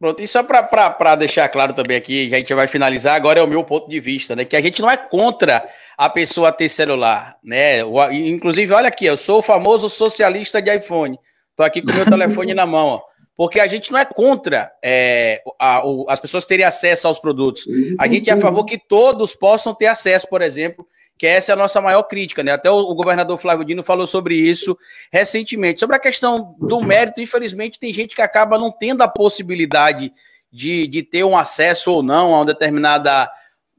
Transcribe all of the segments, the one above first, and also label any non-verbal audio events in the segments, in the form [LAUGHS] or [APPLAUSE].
Pronto, e só para deixar claro também aqui, a gente vai finalizar, agora é o meu ponto de vista, né? Que a gente não é contra a pessoa ter celular, né? Inclusive, olha aqui, eu sou o famoso socialista de iPhone. Tô aqui com o meu telefone na mão, ó. Porque a gente não é contra é, a, o, as pessoas terem acesso aos produtos. A gente é a favor que todos possam ter acesso, por exemplo, que essa é a nossa maior crítica, né? Até o, governador Flávio Dino falou sobre isso recentemente. Sobre a questão do mérito, infelizmente, tem gente que acaba não tendo a possibilidade de, de ter um acesso ou não a um, determinada,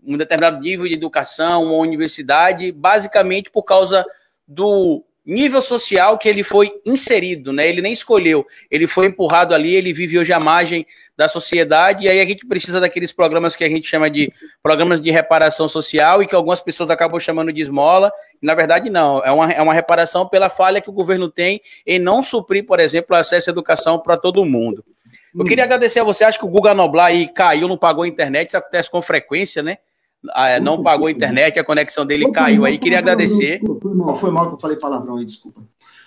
um determinado nível de educação, uma universidade, basicamente por causa do nível social que ele foi inserido, né? Ele nem escolheu, ele foi empurrado ali, ele vive hoje à margem da sociedade, e aí a gente precisa daqueles programas que a gente chama de programas de reparação social e que algumas pessoas acabam chamando de esmola. Na verdade, não, é uma, é uma reparação pela falha que o governo tem em não suprir, por exemplo, acesso à educação para todo mundo. Eu queria agradecer a você, acho que o Guga Noblar aí caiu, não pagou a internet, isso acontece com frequência, né? Ah, não pagou a internet, a conexão dele caiu aí. Queria agradecer. Foi mal, foi mal que eu falei palavrão aí, desculpa.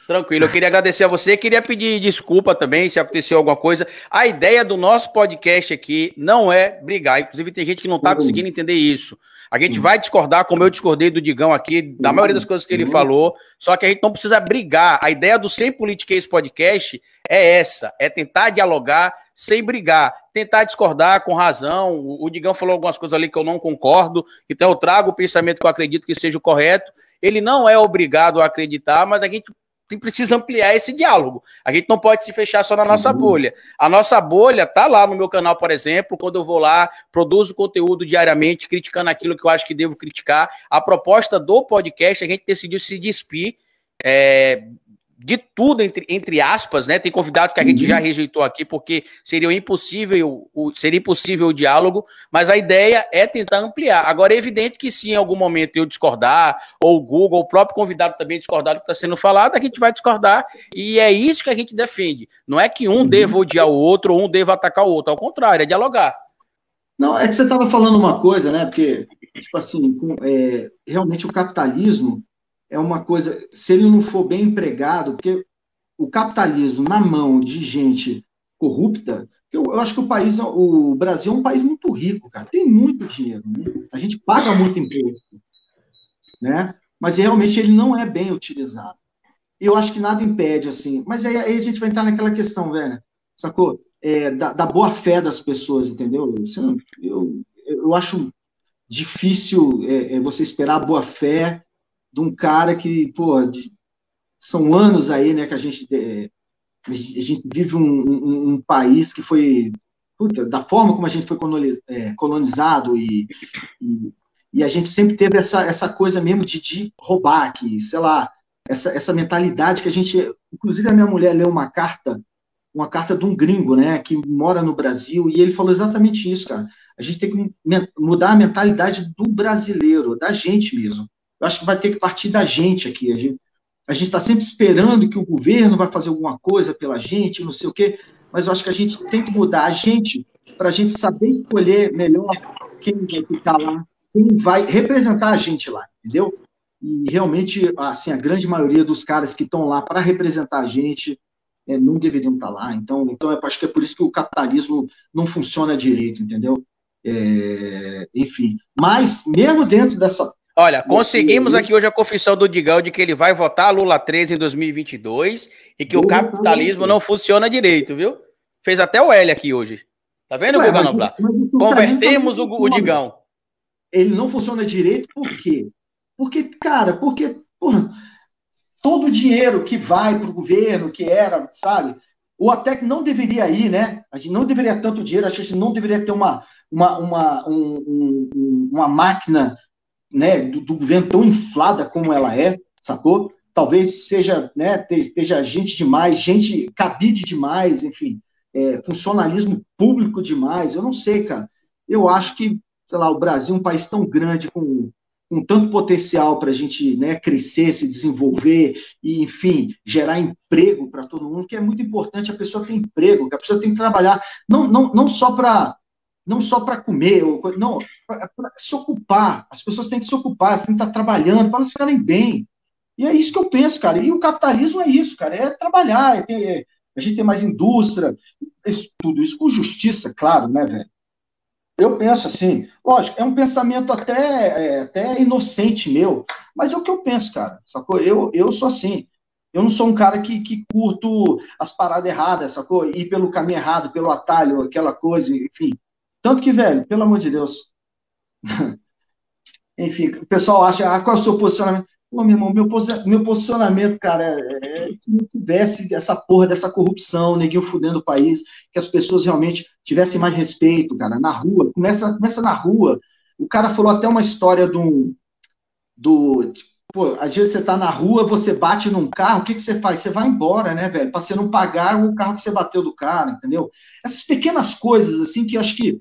Tranquilo, eu queria agradecer a você, queria pedir desculpa também se aconteceu alguma coisa. A ideia do nosso podcast aqui não é brigar, inclusive tem gente que não está conseguindo entender isso. A gente vai discordar, como eu discordei do Digão aqui, da maioria das coisas que ele falou, só que a gente não precisa brigar. A ideia do Sem Politiquês Podcast é essa, é tentar dialogar sem brigar, tentar discordar com razão. O Digão falou algumas coisas ali que eu não concordo, então eu trago o pensamento que eu acredito que seja o correto. Ele não é obrigado a acreditar, mas a gente precisa ampliar esse diálogo. A gente não pode se fechar só na nossa uhum. bolha. A nossa bolha tá lá no meu canal, por exemplo, quando eu vou lá, produzo conteúdo diariamente, criticando aquilo que eu acho que devo criticar. A proposta do podcast, a gente decidiu se despir é, de tudo, entre, entre aspas, né? Tem convidados que a gente uhum. já rejeitou aqui, porque seria impossível, o, seria impossível o diálogo, mas a ideia é tentar ampliar. Agora, é evidente que se em algum momento eu discordar, ou o Google, o próprio convidado também discordar do que está sendo falado, a gente vai discordar, e é isso que a gente defende. Não é que um uhum. deva odiar o outro, ou um deva atacar o outro, ao contrário, é dialogar. Não, é que você estava falando uma coisa, né? Porque, tipo assim, é, realmente o capitalismo é uma coisa, se ele não for bem empregado, porque o capitalismo na mão de gente corrupta, eu, eu acho que o país, o Brasil é um país muito rico, cara, tem muito dinheiro, né? a gente paga muito imposto, né? Mas realmente ele não é bem utilizado. Eu acho que nada impede, assim, mas aí, aí a gente vai entrar naquela questão, velho, sacou? É, da, da boa fé das pessoas, entendeu? Eu, eu acho difícil é, é, você esperar boa fé de um cara que, pô, de, são anos aí, né, que a gente, é, a gente vive um, um, um, país que foi, puta, da forma como a gente foi é, colonizado e, e, e, a gente sempre teve essa, essa coisa mesmo de, de roubar aqui, sei lá, essa, essa mentalidade que a gente, inclusive a minha mulher leu uma carta, uma carta de um gringo, né, que mora no Brasil, e ele falou exatamente isso, cara. A gente tem que mudar a mentalidade do brasileiro, da gente mesmo. Eu acho que vai ter que partir da gente aqui. A gente a está sempre esperando que o governo vai fazer alguma coisa pela gente, não sei o quê, mas eu acho que a gente tem que mudar a gente para a gente saber escolher melhor quem vai ficar lá, quem vai representar a gente lá, entendeu? E realmente, assim, a grande maioria dos caras que estão lá para representar a gente é, não deveriam estar tá lá. Então, então, eu acho que é por isso que o capitalismo não funciona direito, entendeu? É, enfim, mas mesmo dentro dessa Olha, conseguimos aqui hoje a confissão do Digão de que ele vai votar Lula 13 em 2022 e que o capitalismo não funciona direito, viu? Fez até o L aqui hoje. Tá vendo, Guga Noblar? Convertemos o, o Digão. Ele não funciona direito por quê? Porque, cara, porque porra, todo o dinheiro que vai para o governo, que era, sabe? Ou até que não deveria ir, né? A gente não deveria tanto dinheiro, a gente não deveria ter uma, uma, uma, um, um, uma máquina né, do, do, governo tão inflada como ela é, sacou? Talvez seja, né, esteja gente demais, gente cabide demais, enfim, é, funcionalismo público demais, eu não sei, cara. Eu acho que, sei lá, o Brasil é um país tão grande, com, com tanto potencial para a gente né, crescer, se desenvolver e, enfim, gerar emprego para todo mundo, que é muito importante a pessoa ter emprego, que a pessoa tem que trabalhar, não, não, não só para não só para comer, não, para se ocupar. As pessoas têm que se ocupar, elas têm que estar trabalhando para elas ficarem bem. E é isso que eu penso, cara. E o capitalismo é isso, cara, é trabalhar, é ter, é, a gente tem mais indústria. isso, tudo isso com justiça, claro, né, velho? Eu penso assim, lógico, é um pensamento até, é, até inocente meu, mas é o que eu penso, cara, sacou? Eu, eu sou assim, eu não sou um cara que, que curto as paradas erradas, sacou? Ir pelo caminho errado, pelo atalho, aquela coisa, enfim. Tanto que, velho, pelo amor de Deus. [LAUGHS] enfim, o pessoal acha, ah, qual é o seu posicionamento? Pô, meu irmão, meu, meu posicionamento, cara, é, é que não tivesse essa porra dessa corrupção, neguinho fudendo o país, que as pessoas realmente tivessem mais respeito, cara, na rua. Começa, começa na rua. O cara falou até uma história do. do pô, às vezes você tá na rua, você bate num carro, o que, que você faz? Você vai embora, né, velho? Pra você não pagar o carro que você bateu do cara, entendeu? Essas pequenas coisas, assim, que eu acho que,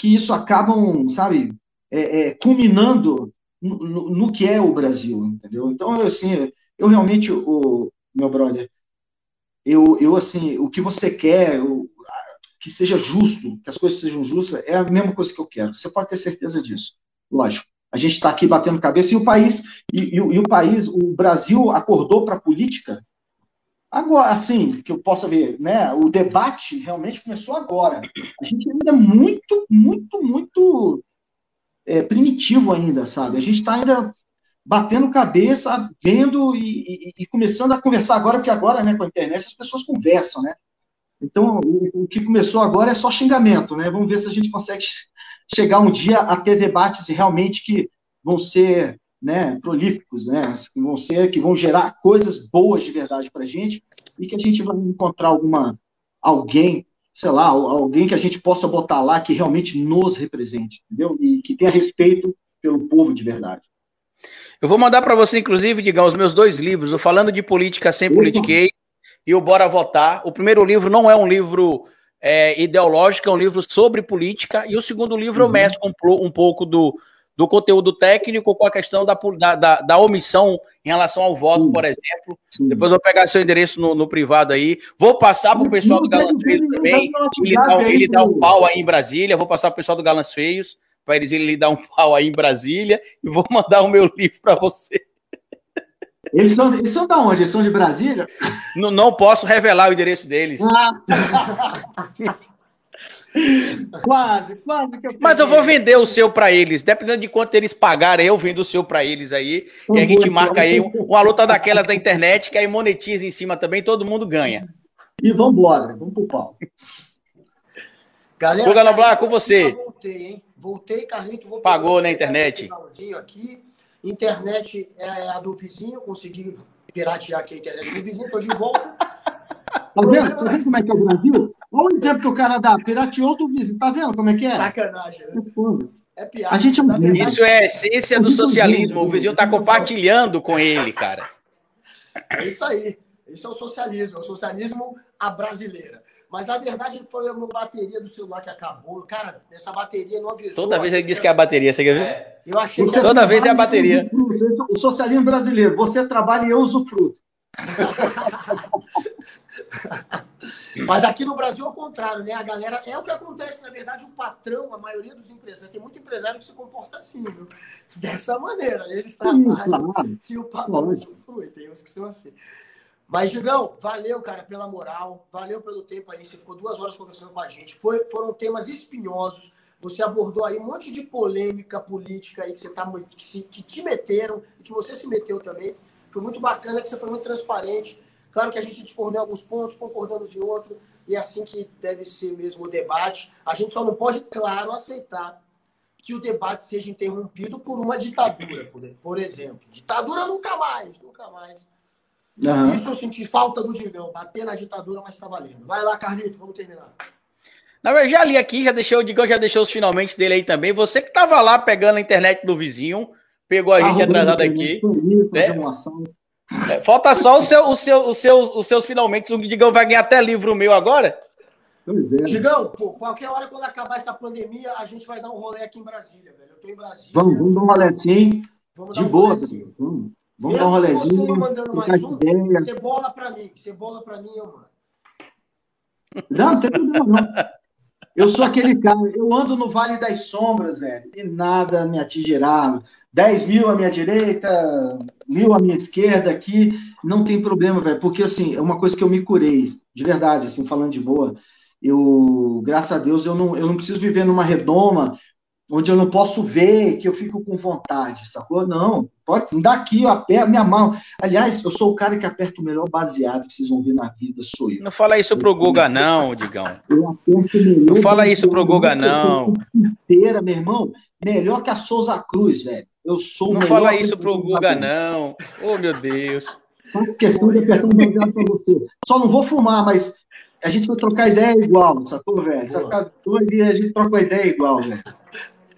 que isso acabam, sabe, é, é, culminando no, no, que é o Brasil, entendeu? Então, assim, eu realmente, o meu brother, eu, eu assim, o que você quer, que seja justo, que as coisas sejam justas, é a mesma coisa que eu quero. Você pode ter certeza disso. Lógico. A gente está aqui batendo cabeça e o país, e, e, e o país, o Brasil acordou para a política agora, assim, que eu possa ver, né? O debate realmente começou agora. A gente ainda é muito, muito, muito é, primitivo ainda, sabe? A gente está ainda batendo cabeça, vendo e, e, e, começando a conversar agora, porque agora, né, com a internet, as pessoas conversam, né? Então, o, o, que começou agora é só xingamento, né? Vamos ver se a gente consegue chegar um dia a ter debates realmente que vão ser né, prolíficos, né? Que vão ser, que vão gerar coisas boas de verdade para a gente e que a gente vai encontrar alguma alguém sei lá, alguém que a gente possa botar lá que realmente nos represente, entendeu? E que tenha respeito pelo povo de verdade. Eu vou mandar para você, inclusive, Digão, os meus dois livros, o Falando de Política Sem Politiquei e o Bora Votar. O primeiro livro não é um livro é, ideológico, é um livro sobre política, e o segundo livro uhum. eu mesclo um, um pouco do, do conteúdo técnico com a questão da, da, da omissão em relação ao voto, Sim. por exemplo. Sim. Depois eu vou pegar seu endereço no, no privado aí. Vou passar para o pessoal do Galãs Feios também. Ele dá, ele dá um pau aí em Brasília. Vou passar para o pessoal do Galãs Feios para eles ele dar um [LAUGHS] pau aí em Brasília. E vou mandar o meu livro para você. Eles são, eles são da onde? Eles são de Brasília? Não, não posso revelar o endereço deles. Ah. [LAUGHS] quase, quase que eu Mas eu vou vender o seu para eles, dependendo de quanto eles pagarem, eu vendo o seu para eles aí. e a gente marca aí uma luta daquelas da internet que aí monetiza em cima também, todo mundo ganha. E vamos embora, vamos pro pau. Galera, Guga Noblar, com você. Voltei, hein? Voltei, Carlito. Vou Pagou na internet. Aqui. Internet é a do vizinho, consegui piratear aqui a internet do vizinho, tô de volta. Tá vendo? Tá vendo como é que é o Brasil? Olha o exemplo que o cara dá. Pirateou do vizinho. Tá vendo como é que é? Sacanagem. Né? É piada. A gente é um Isso é a essência do socialismo. O vizinho tá compartilhando com ele, cara. É isso aí. Isso é o socialismo. É o socialismo à brasileira. Mas na verdade foi a minha bateria do celular que acabou. Cara, essa bateria não avisou. Toda vez ele diz que é a bateria, você quer ver? É. Eu achei que Toda vez é a bateria. O socialismo brasileiro. Você trabalha e eu uso fruto. [LAUGHS] [LAUGHS] Mas aqui no Brasil é o contrário, né? A galera. É o que acontece, na verdade, o patrão, a maioria dos empresários, tem muito empresário que se comporta assim, viu? [LAUGHS] Dessa maneira. Eles trabalham e o patrão usufrui. Tem uns que são assim. Mas, Gigão, valeu, cara, pela moral, valeu pelo tempo aí. Você ficou duas horas conversando com a gente. Foi, foram temas espinhosos. Você abordou aí um monte de polêmica política aí que, você tá, que, se, que te meteram e que você se meteu também. Foi muito bacana que você foi muito transparente. Claro que a gente discordou em alguns pontos, concordamos em outros, e é assim que deve ser mesmo o debate. A gente só não pode, claro, aceitar que o debate seja interrompido por uma ditadura, por, por exemplo. Ditadura nunca mais, nunca mais. Uhum. Isso eu senti falta do Digão, bater na ditadura, mas está valendo. Vai lá, Carlito, vamos terminar. Na verdade, já li aqui, já deixou, o Digão já deixou os finalmente dele aí também. Você que estava lá pegando a internet do vizinho, pegou a gente atrasado aqui. Né? É, falta só o seu, o seu, os, seus, os seus finalmente. O Digão vai ganhar até livro meu agora. É. Digão, pô, qualquer hora quando acabar essa pandemia, a gente vai dar um rolê aqui em Brasília, velho. Eu tô em Brasília. Vamos, vamos dar um rolezinho. Vamos de um boa, Vamos, vamos dar um rolezinho. Você mandando mais um, você bola pra mim. Você bola pra mim, eu mando. Não, não tem problema, não. Eu sou aquele cara, eu ando no Vale das Sombras, velho, e nada me atingirá. 10 mil à minha direita, mil à minha esquerda aqui, não tem problema, velho, porque assim, é uma coisa que eu me curei, de verdade, assim, falando de boa. Eu, graças a Deus, eu não, eu não preciso viver numa redoma onde eu não posso ver, que eu fico com vontade, sacou? Não, pode me dá aqui, eu aperto minha mão. Aliás, eu sou o cara que aperta o melhor baseado que vocês vão ver na vida, sou eu. Não fala isso pro Guga, não, Digão. [LAUGHS] Eu aperto o melhor. Não fala isso pro Guga, não. Inteira, meu irmão, melhor que a Souza Cruz, velho. Eu sou Não fala isso pro Guga, não. Oh, meu Deus. Só questão de apertar baseado pra você. Só não vou fumar, mas a gente vai trocar ideia igual, sacou, velho? Vai ficar doido e a gente troca ideia igual, velho.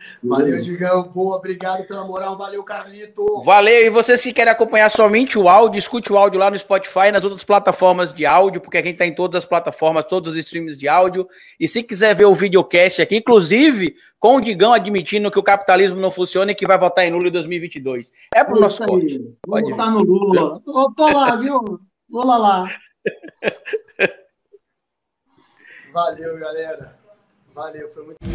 [LAUGHS] Valeu, Digão. Boa, obrigado pela moral. Valeu, Carlito. Valeu. E vocês que querem acompanhar somente o áudio, escute o áudio lá no Spotify, nas outras plataformas de áudio, porque a gente está em todas as plataformas, todos os streams de áudio. E se quiser ver o videocast aqui, inclusive com o Digão admitindo que o capitalismo não funciona e que vai votar em Lula em 2022. É pro é nosso corte. Pode votar no Lula. Tô, tô lá, viu? Lula lá. [LAUGHS] Valeu, galera. Valeu, foi muito